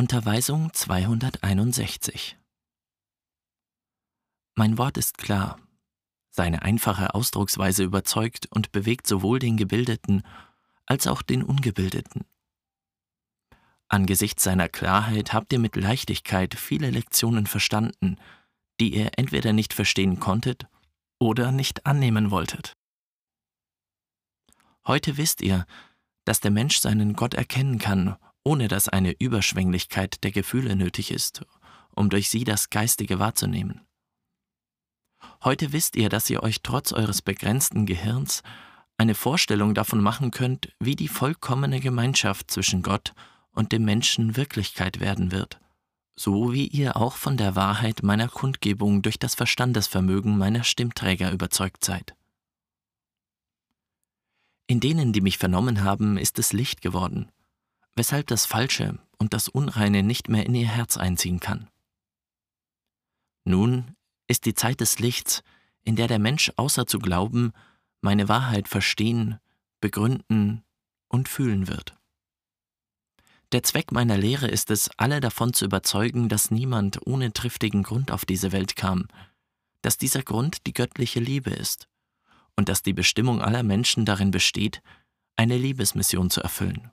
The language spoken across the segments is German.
Unterweisung 261 Mein Wort ist klar. Seine einfache Ausdrucksweise überzeugt und bewegt sowohl den Gebildeten als auch den Ungebildeten. Angesichts seiner Klarheit habt ihr mit Leichtigkeit viele Lektionen verstanden, die ihr entweder nicht verstehen konntet oder nicht annehmen wolltet. Heute wisst ihr, dass der Mensch seinen Gott erkennen kann ohne dass eine Überschwänglichkeit der Gefühle nötig ist, um durch sie das Geistige wahrzunehmen. Heute wisst ihr, dass ihr euch trotz eures begrenzten Gehirns eine Vorstellung davon machen könnt, wie die vollkommene Gemeinschaft zwischen Gott und dem Menschen Wirklichkeit werden wird, so wie ihr auch von der Wahrheit meiner Kundgebung durch das Verstandesvermögen meiner Stimmträger überzeugt seid. In denen, die mich vernommen haben, ist es Licht geworden, weshalb das Falsche und das Unreine nicht mehr in ihr Herz einziehen kann. Nun ist die Zeit des Lichts, in der der Mensch außer zu glauben, meine Wahrheit verstehen, begründen und fühlen wird. Der Zweck meiner Lehre ist es, alle davon zu überzeugen, dass niemand ohne triftigen Grund auf diese Welt kam, dass dieser Grund die göttliche Liebe ist und dass die Bestimmung aller Menschen darin besteht, eine Liebesmission zu erfüllen.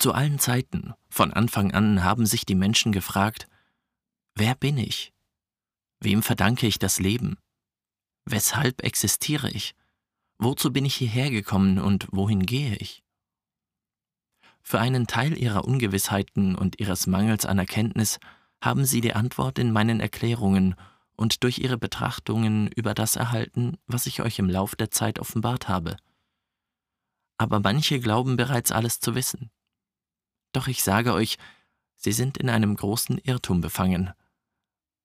Zu allen Zeiten, von Anfang an, haben sich die Menschen gefragt, wer bin ich? Wem verdanke ich das Leben? Weshalb existiere ich? Wozu bin ich hierher gekommen und wohin gehe ich? Für einen Teil ihrer Ungewissheiten und ihres Mangels an Erkenntnis haben sie die Antwort in meinen Erklärungen und durch ihre Betrachtungen über das erhalten, was ich euch im Lauf der Zeit offenbart habe. Aber manche glauben bereits alles zu wissen. Doch ich sage euch, sie sind in einem großen Irrtum befangen,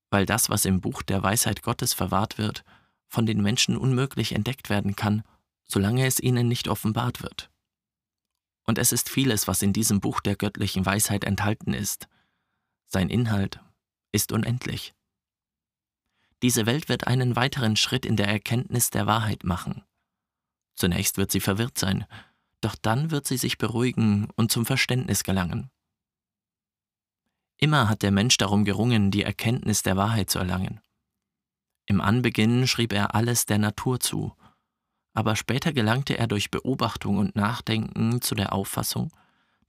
weil das, was im Buch der Weisheit Gottes verwahrt wird, von den Menschen unmöglich entdeckt werden kann, solange es ihnen nicht offenbart wird. Und es ist vieles, was in diesem Buch der göttlichen Weisheit enthalten ist. Sein Inhalt ist unendlich. Diese Welt wird einen weiteren Schritt in der Erkenntnis der Wahrheit machen. Zunächst wird sie verwirrt sein, doch dann wird sie sich beruhigen und zum Verständnis gelangen. Immer hat der Mensch darum gerungen, die Erkenntnis der Wahrheit zu erlangen. Im Anbeginn schrieb er alles der Natur zu, aber später gelangte er durch Beobachtung und Nachdenken zu der Auffassung,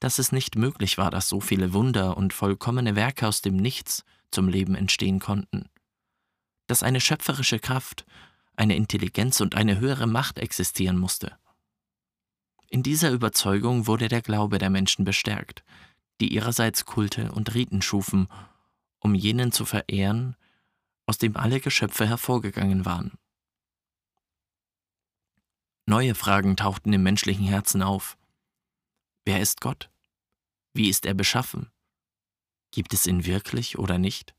dass es nicht möglich war, dass so viele Wunder und vollkommene Werke aus dem Nichts zum Leben entstehen konnten, dass eine schöpferische Kraft, eine Intelligenz und eine höhere Macht existieren musste. In dieser Überzeugung wurde der Glaube der Menschen bestärkt, die ihrerseits Kulte und Riten schufen, um jenen zu verehren, aus dem alle Geschöpfe hervorgegangen waren. Neue Fragen tauchten im menschlichen Herzen auf. Wer ist Gott? Wie ist er beschaffen? Gibt es ihn wirklich oder nicht?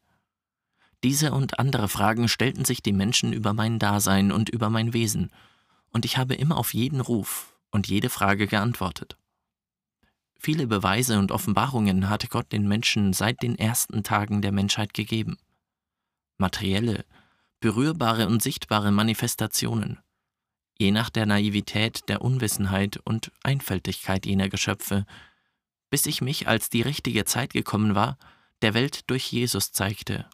Diese und andere Fragen stellten sich die Menschen über mein Dasein und über mein Wesen, und ich habe immer auf jeden Ruf, und jede Frage geantwortet. Viele Beweise und Offenbarungen hatte Gott den Menschen seit den ersten Tagen der Menschheit gegeben. Materielle, berührbare und sichtbare Manifestationen, je nach der Naivität, der Unwissenheit und Einfältigkeit jener Geschöpfe, bis ich mich, als die richtige Zeit gekommen war, der Welt durch Jesus zeigte,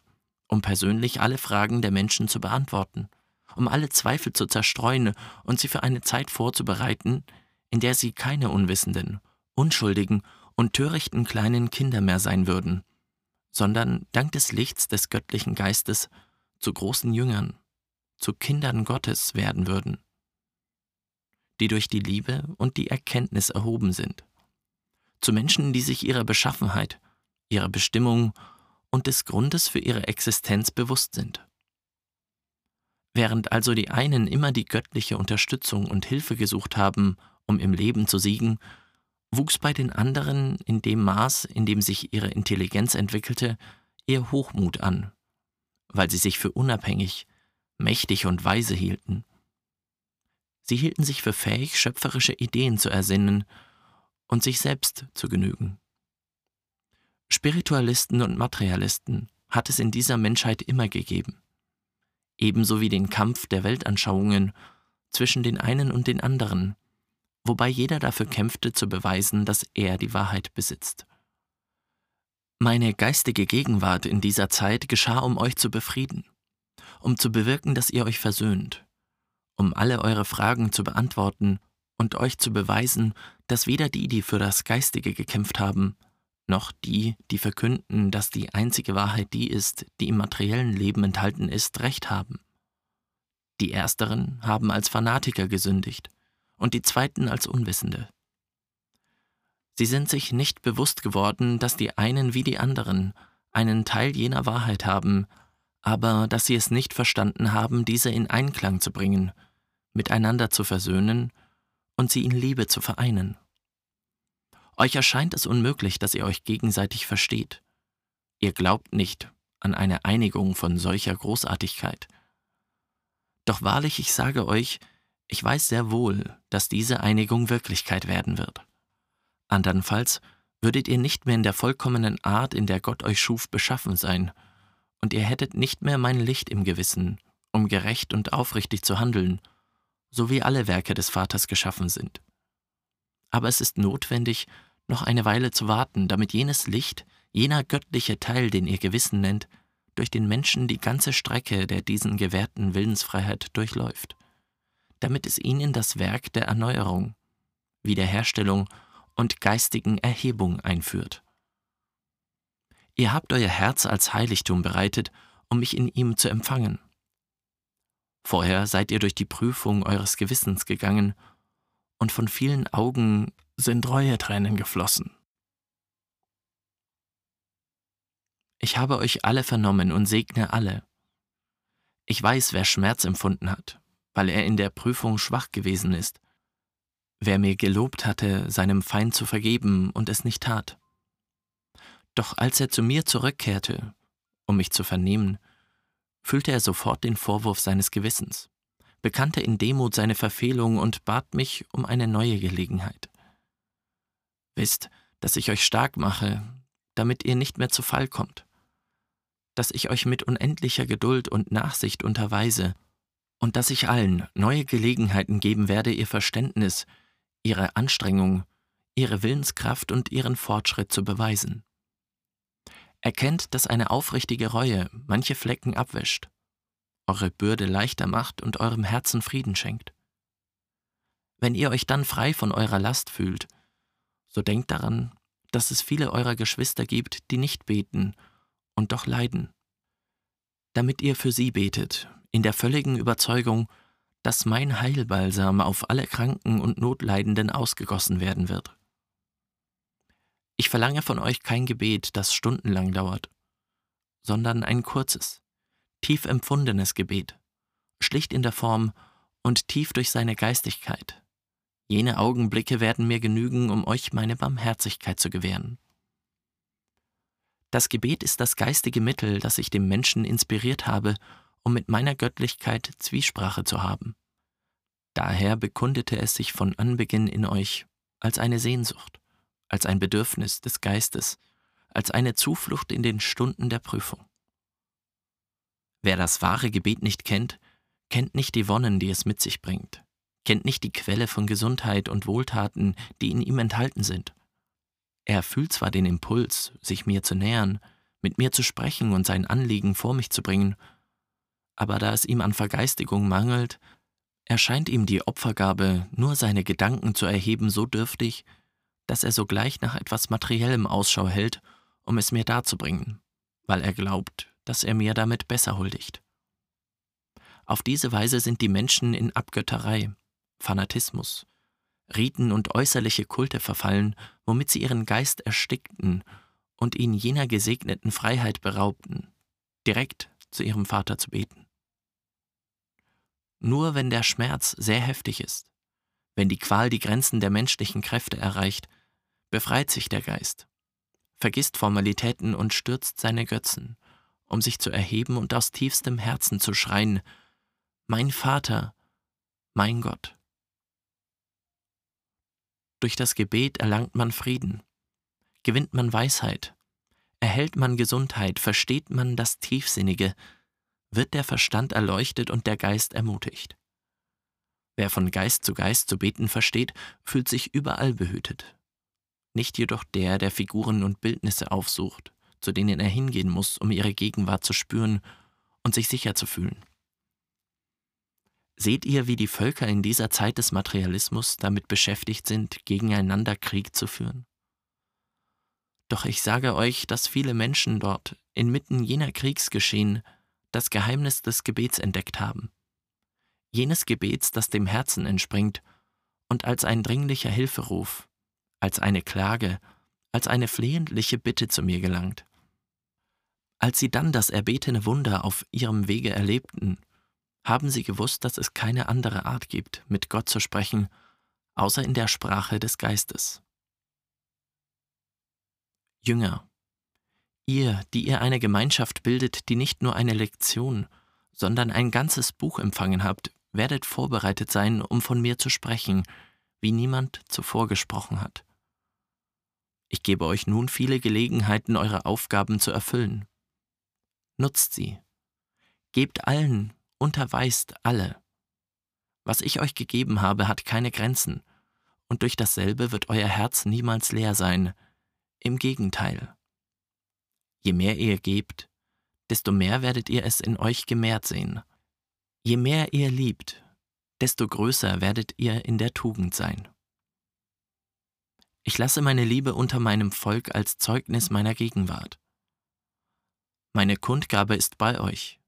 um persönlich alle Fragen der Menschen zu beantworten um alle Zweifel zu zerstreuen und sie für eine Zeit vorzubereiten, in der sie keine unwissenden, unschuldigen und törichten kleinen Kinder mehr sein würden, sondern dank des Lichts des göttlichen Geistes zu großen Jüngern, zu Kindern Gottes werden würden, die durch die Liebe und die Erkenntnis erhoben sind, zu Menschen, die sich ihrer Beschaffenheit, ihrer Bestimmung und des Grundes für ihre Existenz bewusst sind. Während also die einen immer die göttliche Unterstützung und Hilfe gesucht haben, um im Leben zu siegen, wuchs bei den anderen in dem Maß, in dem sich ihre Intelligenz entwickelte, ihr Hochmut an, weil sie sich für unabhängig, mächtig und weise hielten. Sie hielten sich für fähig, schöpferische Ideen zu ersinnen und sich selbst zu genügen. Spiritualisten und Materialisten hat es in dieser Menschheit immer gegeben ebenso wie den Kampf der Weltanschauungen zwischen den einen und den anderen, wobei jeder dafür kämpfte zu beweisen, dass er die Wahrheit besitzt. Meine geistige Gegenwart in dieser Zeit geschah, um euch zu befrieden, um zu bewirken, dass ihr euch versöhnt, um alle eure Fragen zu beantworten und euch zu beweisen, dass weder die, die für das Geistige gekämpft haben, noch die, die verkünden, dass die einzige Wahrheit die ist, die im materiellen Leben enthalten ist, recht haben. Die ersteren haben als Fanatiker gesündigt und die zweiten als Unwissende. Sie sind sich nicht bewusst geworden, dass die einen wie die anderen einen Teil jener Wahrheit haben, aber dass sie es nicht verstanden haben, diese in Einklang zu bringen, miteinander zu versöhnen und sie in Liebe zu vereinen. Euch erscheint es unmöglich, dass ihr euch gegenseitig versteht. Ihr glaubt nicht an eine Einigung von solcher Großartigkeit. Doch wahrlich, ich sage euch, ich weiß sehr wohl, dass diese Einigung Wirklichkeit werden wird. Andernfalls würdet ihr nicht mehr in der vollkommenen Art, in der Gott euch schuf, beschaffen sein, und ihr hättet nicht mehr mein Licht im Gewissen, um gerecht und aufrichtig zu handeln, so wie alle Werke des Vaters geschaffen sind aber es ist notwendig, noch eine Weile zu warten, damit jenes Licht, jener göttliche Teil, den ihr Gewissen nennt, durch den Menschen die ganze Strecke der diesen gewährten Willensfreiheit durchläuft, damit es ihn in das Werk der Erneuerung, Wiederherstellung und geistigen Erhebung einführt. Ihr habt euer Herz als Heiligtum bereitet, um mich in ihm zu empfangen. Vorher seid ihr durch die Prüfung eures Gewissens gegangen und von vielen Augen sind Reue-Tränen geflossen. Ich habe euch alle vernommen und segne alle. Ich weiß, wer Schmerz empfunden hat, weil er in der Prüfung schwach gewesen ist, wer mir gelobt hatte, seinem Feind zu vergeben und es nicht tat. Doch als er zu mir zurückkehrte, um mich zu vernehmen, fühlte er sofort den Vorwurf seines Gewissens bekannte in Demut seine Verfehlung und bat mich um eine neue Gelegenheit. Wisst, dass ich euch stark mache, damit ihr nicht mehr zu Fall kommt, dass ich euch mit unendlicher Geduld und Nachsicht unterweise und dass ich allen neue Gelegenheiten geben werde, ihr Verständnis, ihre Anstrengung, ihre Willenskraft und ihren Fortschritt zu beweisen. Erkennt, dass eine aufrichtige Reue manche Flecken abwäscht eure Bürde leichter macht und eurem Herzen Frieden schenkt. Wenn ihr euch dann frei von eurer Last fühlt, so denkt daran, dass es viele eurer Geschwister gibt, die nicht beten und doch leiden. Damit ihr für sie betet, in der völligen Überzeugung, dass mein Heilbalsam auf alle Kranken und Notleidenden ausgegossen werden wird. Ich verlange von euch kein Gebet, das stundenlang dauert, sondern ein kurzes, tief empfundenes Gebet, schlicht in der Form und tief durch seine Geistigkeit. Jene Augenblicke werden mir genügen, um euch meine Barmherzigkeit zu gewähren. Das Gebet ist das geistige Mittel, das ich dem Menschen inspiriert habe, um mit meiner Göttlichkeit Zwiesprache zu haben. Daher bekundete es sich von Anbeginn in euch als eine Sehnsucht, als ein Bedürfnis des Geistes, als eine Zuflucht in den Stunden der Prüfung. Wer das wahre Gebet nicht kennt, kennt nicht die Wonnen, die es mit sich bringt, kennt nicht die Quelle von Gesundheit und Wohltaten, die in ihm enthalten sind. Er fühlt zwar den Impuls, sich mir zu nähern, mit mir zu sprechen und sein Anliegen vor mich zu bringen, aber da es ihm an Vergeistigung mangelt, erscheint ihm die Opfergabe, nur seine Gedanken zu erheben, so dürftig, dass er sogleich nach etwas Materiellem Ausschau hält, um es mir darzubringen, weil er glaubt, dass er mir damit besser huldigt. Auf diese Weise sind die Menschen in Abgötterei, Fanatismus, Riten und äußerliche Kulte verfallen, womit sie ihren Geist erstickten und ihn jener gesegneten Freiheit beraubten, direkt zu ihrem Vater zu beten. Nur wenn der Schmerz sehr heftig ist, wenn die Qual die Grenzen der menschlichen Kräfte erreicht, befreit sich der Geist, vergisst Formalitäten und stürzt seine Götzen, um sich zu erheben und aus tiefstem Herzen zu schreien, Mein Vater, mein Gott. Durch das Gebet erlangt man Frieden, gewinnt man Weisheit, erhält man Gesundheit, versteht man das Tiefsinnige, wird der Verstand erleuchtet und der Geist ermutigt. Wer von Geist zu Geist zu beten versteht, fühlt sich überall behütet. Nicht jedoch der, der Figuren und Bildnisse aufsucht, zu denen er hingehen muss, um ihre Gegenwart zu spüren und sich sicher zu fühlen. Seht ihr, wie die Völker in dieser Zeit des Materialismus damit beschäftigt sind, gegeneinander Krieg zu führen? Doch ich sage euch, dass viele Menschen dort, inmitten jener Kriegsgeschehen, das Geheimnis des Gebets entdeckt haben. Jenes Gebets, das dem Herzen entspringt und als ein dringlicher Hilferuf, als eine Klage, als eine flehentliche Bitte zu mir gelangt. Als sie dann das erbetene Wunder auf ihrem Wege erlebten, haben sie gewusst, dass es keine andere Art gibt, mit Gott zu sprechen, außer in der Sprache des Geistes. Jünger, ihr, die ihr eine Gemeinschaft bildet, die nicht nur eine Lektion, sondern ein ganzes Buch empfangen habt, werdet vorbereitet sein, um von mir zu sprechen, wie niemand zuvor gesprochen hat. Ich gebe euch nun viele Gelegenheiten, eure Aufgaben zu erfüllen. Nutzt sie. Gebt allen, unterweist alle. Was ich euch gegeben habe, hat keine Grenzen, und durch dasselbe wird euer Herz niemals leer sein, im Gegenteil. Je mehr ihr gebt, desto mehr werdet ihr es in euch gemehrt sehen. Je mehr ihr liebt, desto größer werdet ihr in der Tugend sein. Ich lasse meine Liebe unter meinem Volk als Zeugnis meiner Gegenwart. Meine Kundgabe ist bei euch.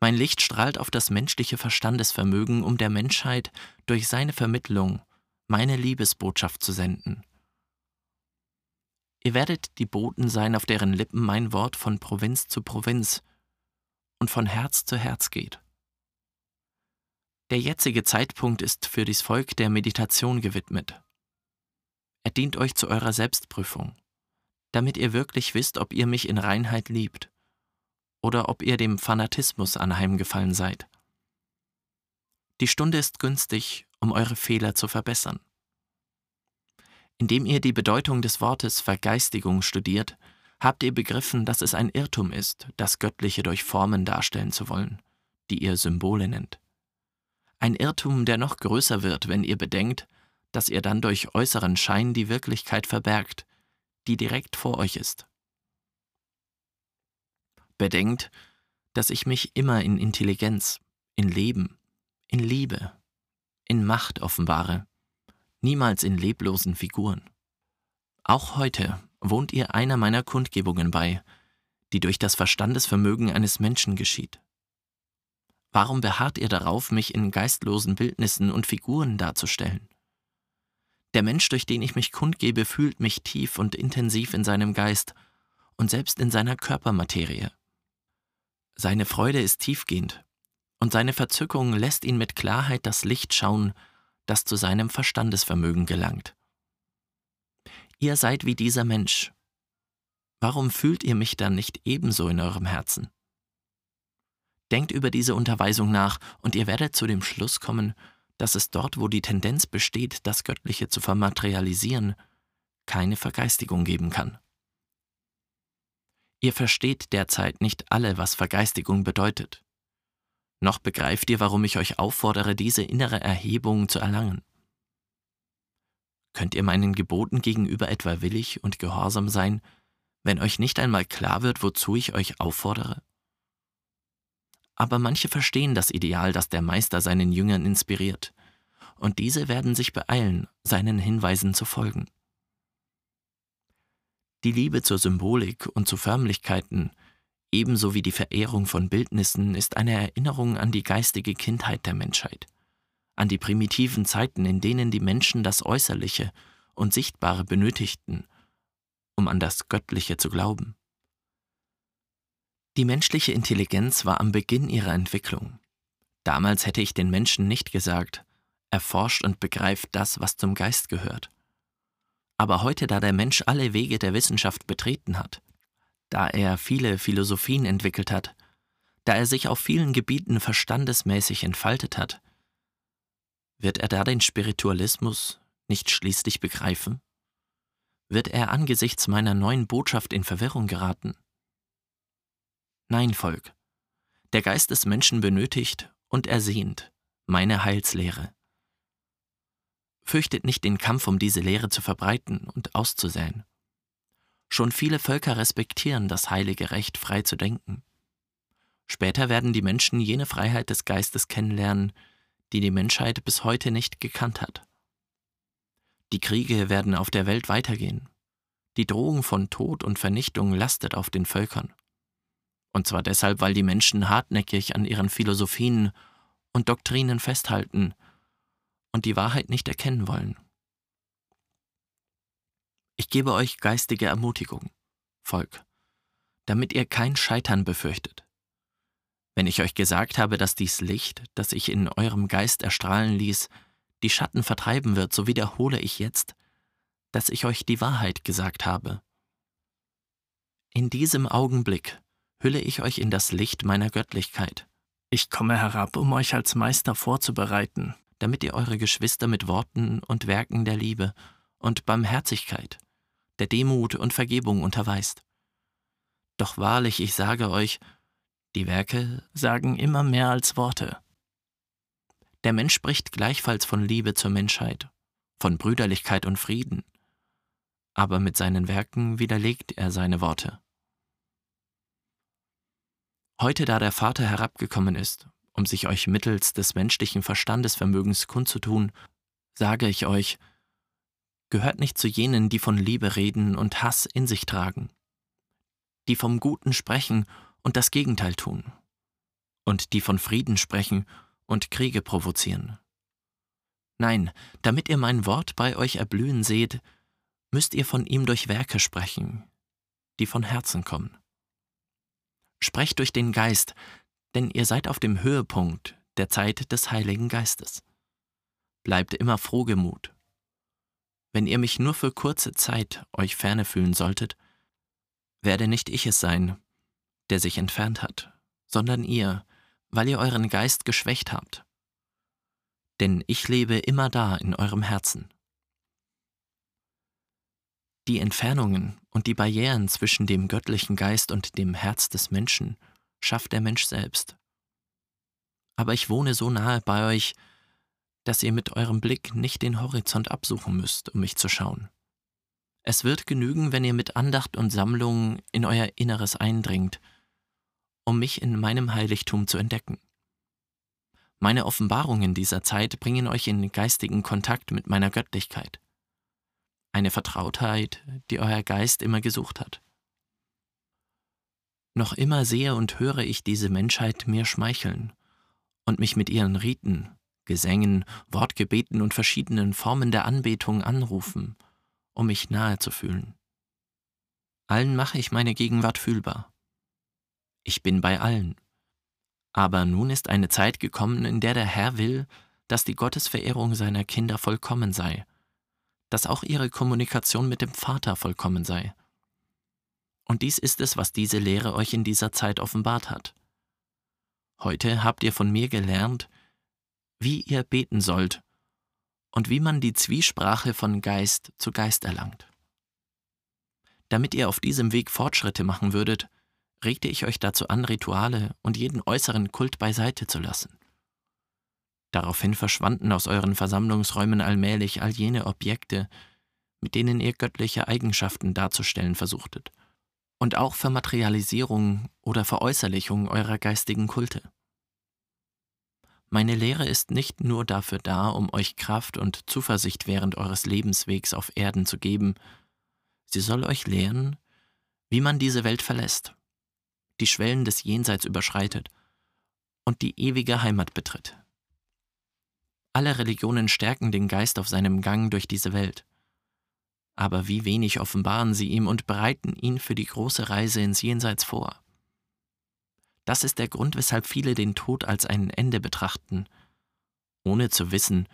Mein Licht strahlt auf das menschliche Verstandesvermögen, um der Menschheit durch seine Vermittlung meine Liebesbotschaft zu senden. Ihr werdet die Boten sein, auf deren Lippen mein Wort von Provinz zu Provinz und von Herz zu Herz geht. Der jetzige Zeitpunkt ist für dies Volk der Meditation gewidmet. Er dient euch zu eurer Selbstprüfung, damit ihr wirklich wisst, ob ihr mich in Reinheit liebt oder ob ihr dem Fanatismus anheimgefallen seid. Die Stunde ist günstig, um eure Fehler zu verbessern. Indem ihr die Bedeutung des Wortes Vergeistigung studiert, habt ihr begriffen, dass es ein Irrtum ist, das Göttliche durch Formen darstellen zu wollen, die ihr Symbole nennt. Ein Irrtum, der noch größer wird, wenn ihr bedenkt, dass ihr dann durch äußeren Schein die Wirklichkeit verbergt, die direkt vor euch ist. Bedenkt, dass ich mich immer in Intelligenz, in Leben, in Liebe, in Macht offenbare, niemals in leblosen Figuren. Auch heute wohnt ihr einer meiner Kundgebungen bei, die durch das Verstandesvermögen eines Menschen geschieht. Warum beharrt ihr darauf, mich in geistlosen Bildnissen und Figuren darzustellen? Der Mensch, durch den ich mich kundgebe, fühlt mich tief und intensiv in seinem Geist und selbst in seiner Körpermaterie. Seine Freude ist tiefgehend, und seine Verzückung lässt ihn mit Klarheit das Licht schauen, das zu seinem Verstandesvermögen gelangt. Ihr seid wie dieser Mensch. Warum fühlt ihr mich dann nicht ebenso in eurem Herzen? Denkt über diese Unterweisung nach, und ihr werdet zu dem Schluss kommen, dass es dort, wo die Tendenz besteht, das Göttliche zu vermaterialisieren, keine Vergeistigung geben kann. Ihr versteht derzeit nicht alle, was Vergeistigung bedeutet. Noch begreift ihr, warum ich euch auffordere, diese innere Erhebung zu erlangen. Könnt ihr meinen Geboten gegenüber etwa willig und gehorsam sein, wenn euch nicht einmal klar wird, wozu ich euch auffordere? Aber manche verstehen das Ideal, das der Meister seinen Jüngern inspiriert, und diese werden sich beeilen, seinen Hinweisen zu folgen. Die Liebe zur Symbolik und zu Förmlichkeiten, ebenso wie die Verehrung von Bildnissen, ist eine Erinnerung an die geistige Kindheit der Menschheit, an die primitiven Zeiten, in denen die Menschen das Äußerliche und Sichtbare benötigten, um an das Göttliche zu glauben. Die menschliche Intelligenz war am Beginn ihrer Entwicklung. Damals hätte ich den Menschen nicht gesagt, erforscht und begreift das, was zum Geist gehört. Aber heute, da der Mensch alle Wege der Wissenschaft betreten hat, da er viele Philosophien entwickelt hat, da er sich auf vielen Gebieten verstandesmäßig entfaltet hat, wird er da den Spiritualismus nicht schließlich begreifen? Wird er angesichts meiner neuen Botschaft in Verwirrung geraten? Nein, Volk. Der Geist des Menschen benötigt und ersehnt meine Heilslehre, Fürchtet nicht den Kampf, um diese Lehre zu verbreiten und auszusäen. Schon viele Völker respektieren das heilige Recht, frei zu denken. Später werden die Menschen jene Freiheit des Geistes kennenlernen, die die Menschheit bis heute nicht gekannt hat. Die Kriege werden auf der Welt weitergehen. Die Drohung von Tod und Vernichtung lastet auf den Völkern. Und zwar deshalb, weil die Menschen hartnäckig an ihren Philosophien und Doktrinen festhalten und die Wahrheit nicht erkennen wollen. Ich gebe euch geistige Ermutigung, Volk, damit ihr kein Scheitern befürchtet. Wenn ich euch gesagt habe, dass dies Licht, das ich in eurem Geist erstrahlen ließ, die Schatten vertreiben wird, so wiederhole ich jetzt, dass ich euch die Wahrheit gesagt habe. In diesem Augenblick hülle ich euch in das Licht meiner Göttlichkeit. Ich komme herab, um euch als Meister vorzubereiten, damit ihr eure Geschwister mit Worten und Werken der Liebe und Barmherzigkeit, der Demut und Vergebung unterweist. Doch wahrlich, ich sage euch, die Werke sagen immer mehr als Worte. Der Mensch spricht gleichfalls von Liebe zur Menschheit, von Brüderlichkeit und Frieden, aber mit seinen Werken widerlegt er seine Worte. Heute, da der Vater herabgekommen ist, um sich euch mittels des menschlichen Verstandesvermögens kundzutun, sage ich euch, gehört nicht zu jenen, die von Liebe reden und Hass in sich tragen, die vom Guten sprechen und das Gegenteil tun, und die von Frieden sprechen und Kriege provozieren. Nein, damit ihr mein Wort bei euch erblühen seht, müsst ihr von ihm durch Werke sprechen, die von Herzen kommen. Sprecht durch den Geist, denn ihr seid auf dem Höhepunkt der Zeit des Heiligen Geistes. Bleibt immer frohgemut. Wenn ihr mich nur für kurze Zeit euch ferne fühlen solltet, werde nicht ich es sein, der sich entfernt hat, sondern ihr, weil ihr euren Geist geschwächt habt. Denn ich lebe immer da in eurem Herzen. Die Entfernungen und die Barrieren zwischen dem göttlichen Geist und dem Herz des Menschen schafft der Mensch selbst. Aber ich wohne so nahe bei euch, dass ihr mit eurem Blick nicht den Horizont absuchen müsst, um mich zu schauen. Es wird genügen, wenn ihr mit Andacht und Sammlung in euer Inneres eindringt um mich in meinem Heiligtum zu entdecken. Meine Offenbarungen dieser Zeit bringen euch in geistigen Kontakt mit meiner Göttlichkeit. Eine Vertrautheit, die euer Geist immer gesucht hat. Noch immer sehe und höre ich diese Menschheit mir schmeicheln und mich mit ihren Riten, Gesängen, Wortgebeten und verschiedenen Formen der Anbetung anrufen, um mich nahe zu fühlen. Allen mache ich meine Gegenwart fühlbar. Ich bin bei allen. Aber nun ist eine Zeit gekommen, in der der Herr will, dass die Gottesverehrung seiner Kinder vollkommen sei, dass auch ihre Kommunikation mit dem Vater vollkommen sei. Und dies ist es, was diese Lehre euch in dieser Zeit offenbart hat. Heute habt ihr von mir gelernt, wie ihr beten sollt und wie man die Zwiesprache von Geist zu Geist erlangt. Damit ihr auf diesem Weg Fortschritte machen würdet, regte ich euch dazu an, Rituale und jeden äußeren Kult beiseite zu lassen. Daraufhin verschwanden aus euren Versammlungsräumen allmählich all jene Objekte, mit denen ihr göttliche Eigenschaften darzustellen versuchtet, und auch Vermaterialisierung oder Veräußerlichung eurer geistigen Kulte. Meine Lehre ist nicht nur dafür da, um euch Kraft und Zuversicht während eures Lebenswegs auf Erden zu geben, sie soll euch lehren, wie man diese Welt verlässt die Schwellen des Jenseits überschreitet und die ewige Heimat betritt. Alle Religionen stärken den Geist auf seinem Gang durch diese Welt. Aber wie wenig offenbaren sie ihm und bereiten ihn für die große Reise ins Jenseits vor. Das ist der Grund, weshalb viele den Tod als ein Ende betrachten, ohne zu wissen,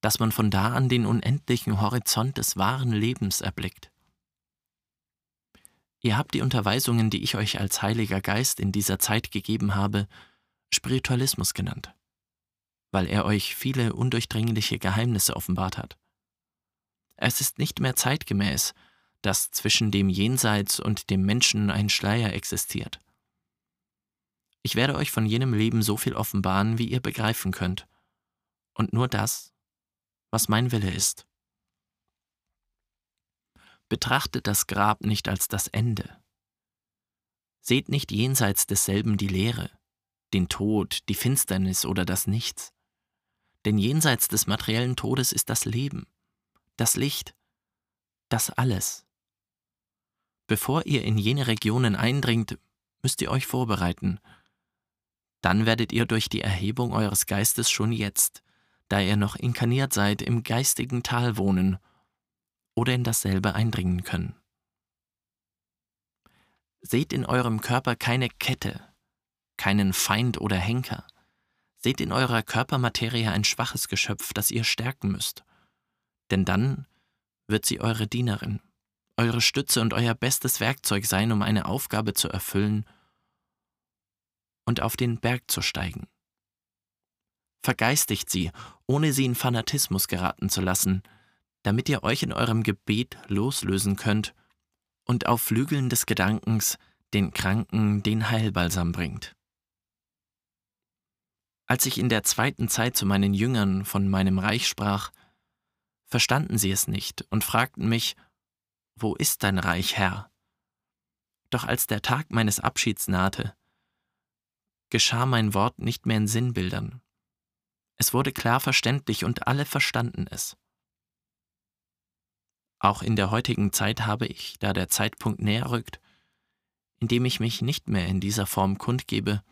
dass man von da an den unendlichen Horizont des wahren Lebens erblickt. Ihr habt die Unterweisungen, die ich euch als Heiliger Geist in dieser Zeit gegeben habe, Spiritualismus genannt, weil er euch viele undurchdringliche Geheimnisse offenbart hat. Es ist nicht mehr zeitgemäß, dass zwischen dem Jenseits und dem Menschen ein Schleier existiert. Ich werde euch von jenem Leben so viel offenbaren, wie ihr begreifen könnt, und nur das, was mein Wille ist. Betrachtet das Grab nicht als das Ende. Seht nicht jenseits desselben die Leere, den Tod, die Finsternis oder das Nichts. Denn jenseits des materiellen Todes ist das Leben, das Licht, das alles. Bevor ihr in jene Regionen eindringt, müsst ihr euch vorbereiten. Dann werdet ihr durch die Erhebung eures Geistes schon jetzt, da ihr noch inkarniert seid, im geistigen Tal wohnen oder in dasselbe eindringen können. Seht in eurem Körper keine Kette, keinen Feind oder Henker. Seht in eurer Körpermaterie ein schwaches Geschöpf, das ihr stärken müsst. Denn dann wird sie eure Dienerin, eure Stütze und euer bestes Werkzeug sein, um eine Aufgabe zu erfüllen und auf den Berg zu steigen. Vergeistigt sie, ohne sie in Fanatismus geraten zu lassen, damit ihr euch in eurem Gebet loslösen könnt und auf Flügeln des Gedankens den Kranken den Heilbalsam bringt. Als ich in der zweiten Zeit zu meinen Jüngern von meinem Reich sprach, verstanden sie es nicht und fragten mich, Wo ist dein Reich, Herr? Doch als der Tag meines Abschieds nahte, geschah mein Wort nicht mehr in Sinnbildern. Es wurde klar verständlich und alle verstanden es. Auch in der heutigen Zeit habe ich, da der Zeitpunkt näher rückt, indem ich mich nicht mehr in dieser Form kundgebe,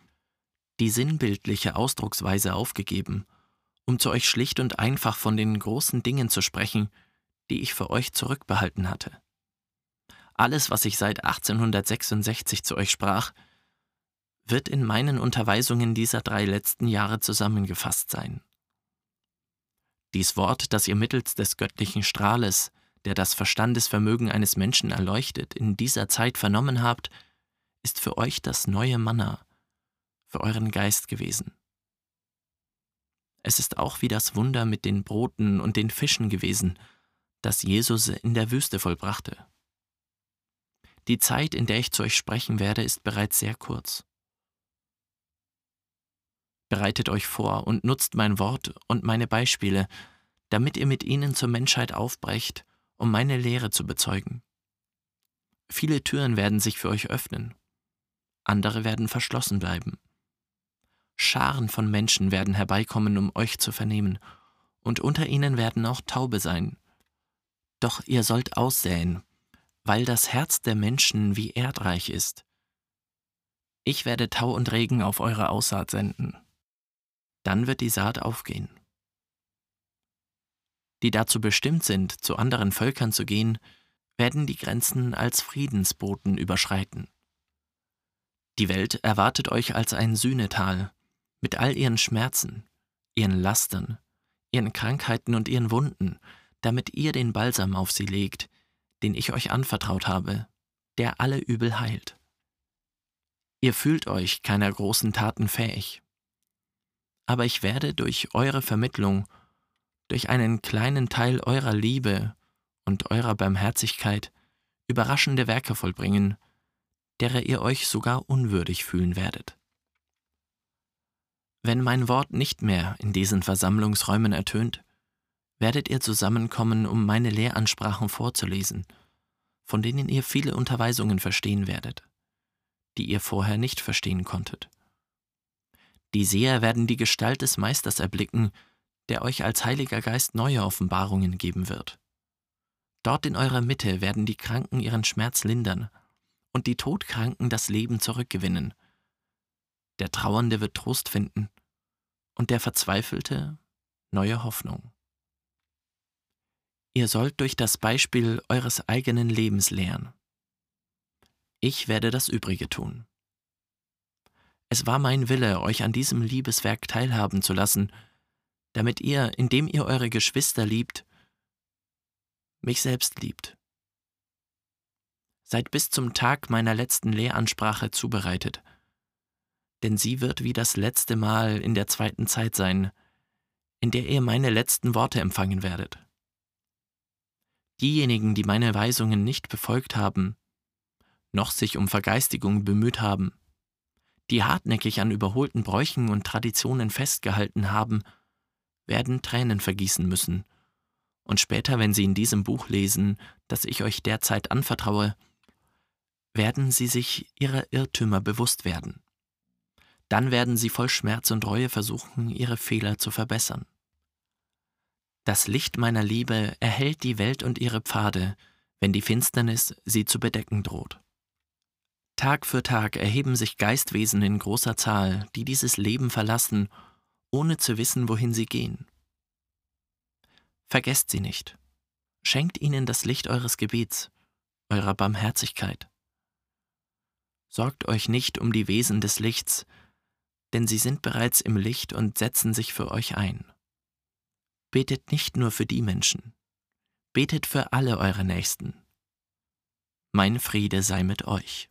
die sinnbildliche Ausdrucksweise aufgegeben, um zu euch schlicht und einfach von den großen Dingen zu sprechen, die ich für euch zurückbehalten hatte. Alles, was ich seit 1866 zu euch sprach, wird in meinen Unterweisungen dieser drei letzten Jahre zusammengefasst sein. Dies Wort, das ihr mittels des göttlichen Strahles der das Verstandesvermögen eines Menschen erleuchtet, in dieser Zeit vernommen habt, ist für euch das neue Manna, für euren Geist gewesen. Es ist auch wie das Wunder mit den Broten und den Fischen gewesen, das Jesus in der Wüste vollbrachte. Die Zeit, in der ich zu euch sprechen werde, ist bereits sehr kurz. Bereitet euch vor und nutzt mein Wort und meine Beispiele, damit ihr mit ihnen zur Menschheit aufbrecht um meine Lehre zu bezeugen. Viele Türen werden sich für euch öffnen, andere werden verschlossen bleiben. Scharen von Menschen werden herbeikommen, um euch zu vernehmen, und unter ihnen werden auch Taube sein. Doch ihr sollt aussäen, weil das Herz der Menschen wie erdreich ist. Ich werde Tau und Regen auf eure Aussaat senden. Dann wird die Saat aufgehen die dazu bestimmt sind, zu anderen Völkern zu gehen, werden die Grenzen als Friedensboten überschreiten. Die Welt erwartet euch als ein Sühnetal, mit all ihren Schmerzen, ihren Lastern, ihren Krankheiten und ihren Wunden, damit ihr den Balsam auf sie legt, den ich euch anvertraut habe, der alle Übel heilt. Ihr fühlt euch keiner großen Taten fähig. Aber ich werde durch eure Vermittlung durch einen kleinen Teil eurer Liebe und eurer Barmherzigkeit überraschende Werke vollbringen, derer ihr euch sogar unwürdig fühlen werdet. Wenn mein Wort nicht mehr in diesen Versammlungsräumen ertönt, werdet ihr zusammenkommen, um meine Lehransprachen vorzulesen, von denen ihr viele Unterweisungen verstehen werdet, die ihr vorher nicht verstehen konntet. Die Seher werden die Gestalt des Meisters erblicken, der euch als Heiliger Geist neue Offenbarungen geben wird. Dort in eurer Mitte werden die Kranken ihren Schmerz lindern und die Todkranken das Leben zurückgewinnen. Der Trauernde wird Trost finden und der Verzweifelte neue Hoffnung. Ihr sollt durch das Beispiel eures eigenen Lebens lehren. Ich werde das Übrige tun. Es war mein Wille, euch an diesem Liebeswerk teilhaben zu lassen, damit ihr, indem ihr eure Geschwister liebt, mich selbst liebt. Seid bis zum Tag meiner letzten Lehransprache zubereitet, denn sie wird wie das letzte Mal in der zweiten Zeit sein, in der ihr meine letzten Worte empfangen werdet. Diejenigen, die meine Weisungen nicht befolgt haben, noch sich um Vergeistigung bemüht haben, die hartnäckig an überholten Bräuchen und Traditionen festgehalten haben werden Tränen vergießen müssen Und später, wenn Sie in diesem Buch lesen, das ich euch derzeit anvertraue, werden Sie sich Ihrer Irrtümer bewusst werden. Dann werden Sie voll Schmerz und Reue versuchen, Ihre Fehler zu verbessern. Das Licht meiner Liebe erhellt die Welt und ihre Pfade, wenn die Finsternis sie zu bedecken droht. Tag für Tag erheben sich Geistwesen in großer Zahl, die dieses Leben verlassen, ohne zu wissen, wohin sie gehen. Vergesst sie nicht. Schenkt ihnen das Licht eures Gebets, eurer Barmherzigkeit. Sorgt euch nicht um die Wesen des Lichts, denn sie sind bereits im Licht und setzen sich für euch ein. Betet nicht nur für die Menschen, betet für alle eure Nächsten. Mein Friede sei mit euch.